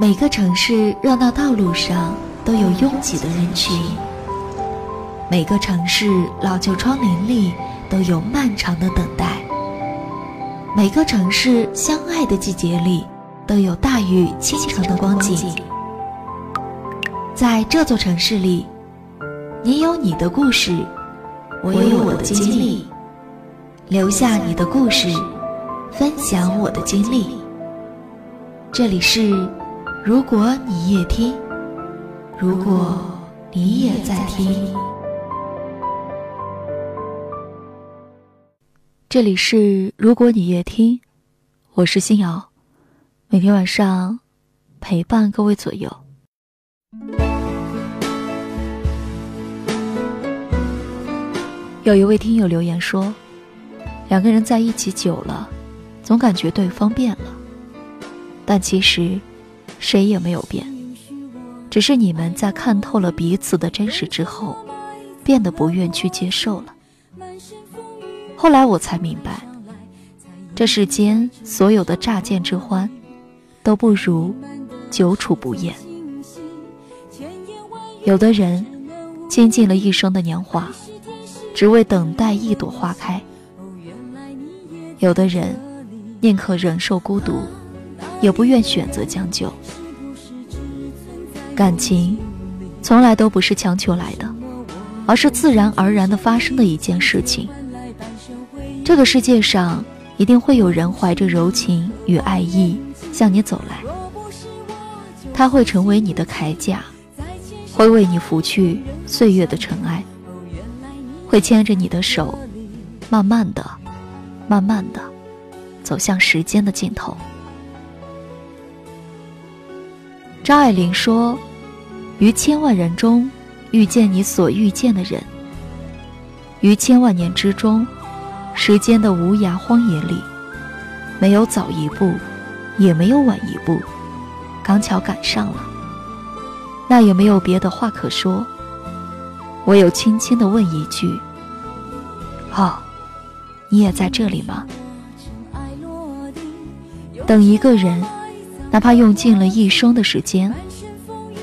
每个城市热闹道路上都有拥挤的人群，每个城市老旧窗棂里都有漫长的等待，每个城市相爱的季节里都有大雨倾城的光景。在这座城市里，你有你的故事，我有我的经历。留下你的故事，分享我的经历。这里是。如果你也听，如果你也在听，这里是如果你也听，我是新瑶，每天晚上陪伴各位左右。有一位听友留言说，两个人在一起久了，总感觉对方变了，但其实。谁也没有变，只是你们在看透了彼此的真实之后，变得不愿去接受了。后来我才明白，这世间所有的乍见之欢，都不如久处不厌。有的人倾尽了一生的年华，只为等待一朵花开；有的人宁可忍受孤独。也不愿选择将就。感情，从来都不是强求来的，而是自然而然的发生的一件事情。这个世界上，一定会有人怀着柔情与爱意向你走来。他会成为你的铠甲，会为你拂去岁月的尘埃，会牵着你的手，慢慢的、慢慢的，走向时间的尽头。张爱玲说：“于千万人中，遇见你所遇见的人；于千万年之中，时间的无涯荒野里，没有早一步，也没有晚一步，刚巧赶上了。那也没有别的话可说，唯有轻轻的问一句：‘哦，你也在这里吗？’等一个人。”哪怕用尽了一生的时间，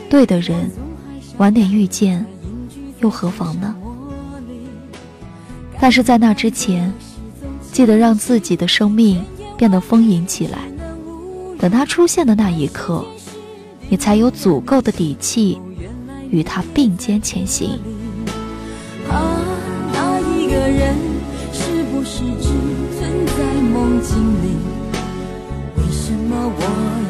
对的人晚点遇见，又何妨呢？但是在那之前，记得让自己的生命变得丰盈起来。等他出现的那一刻，你才有足够的底气与他并肩前行。啊，那一个人是不是只存在梦境里？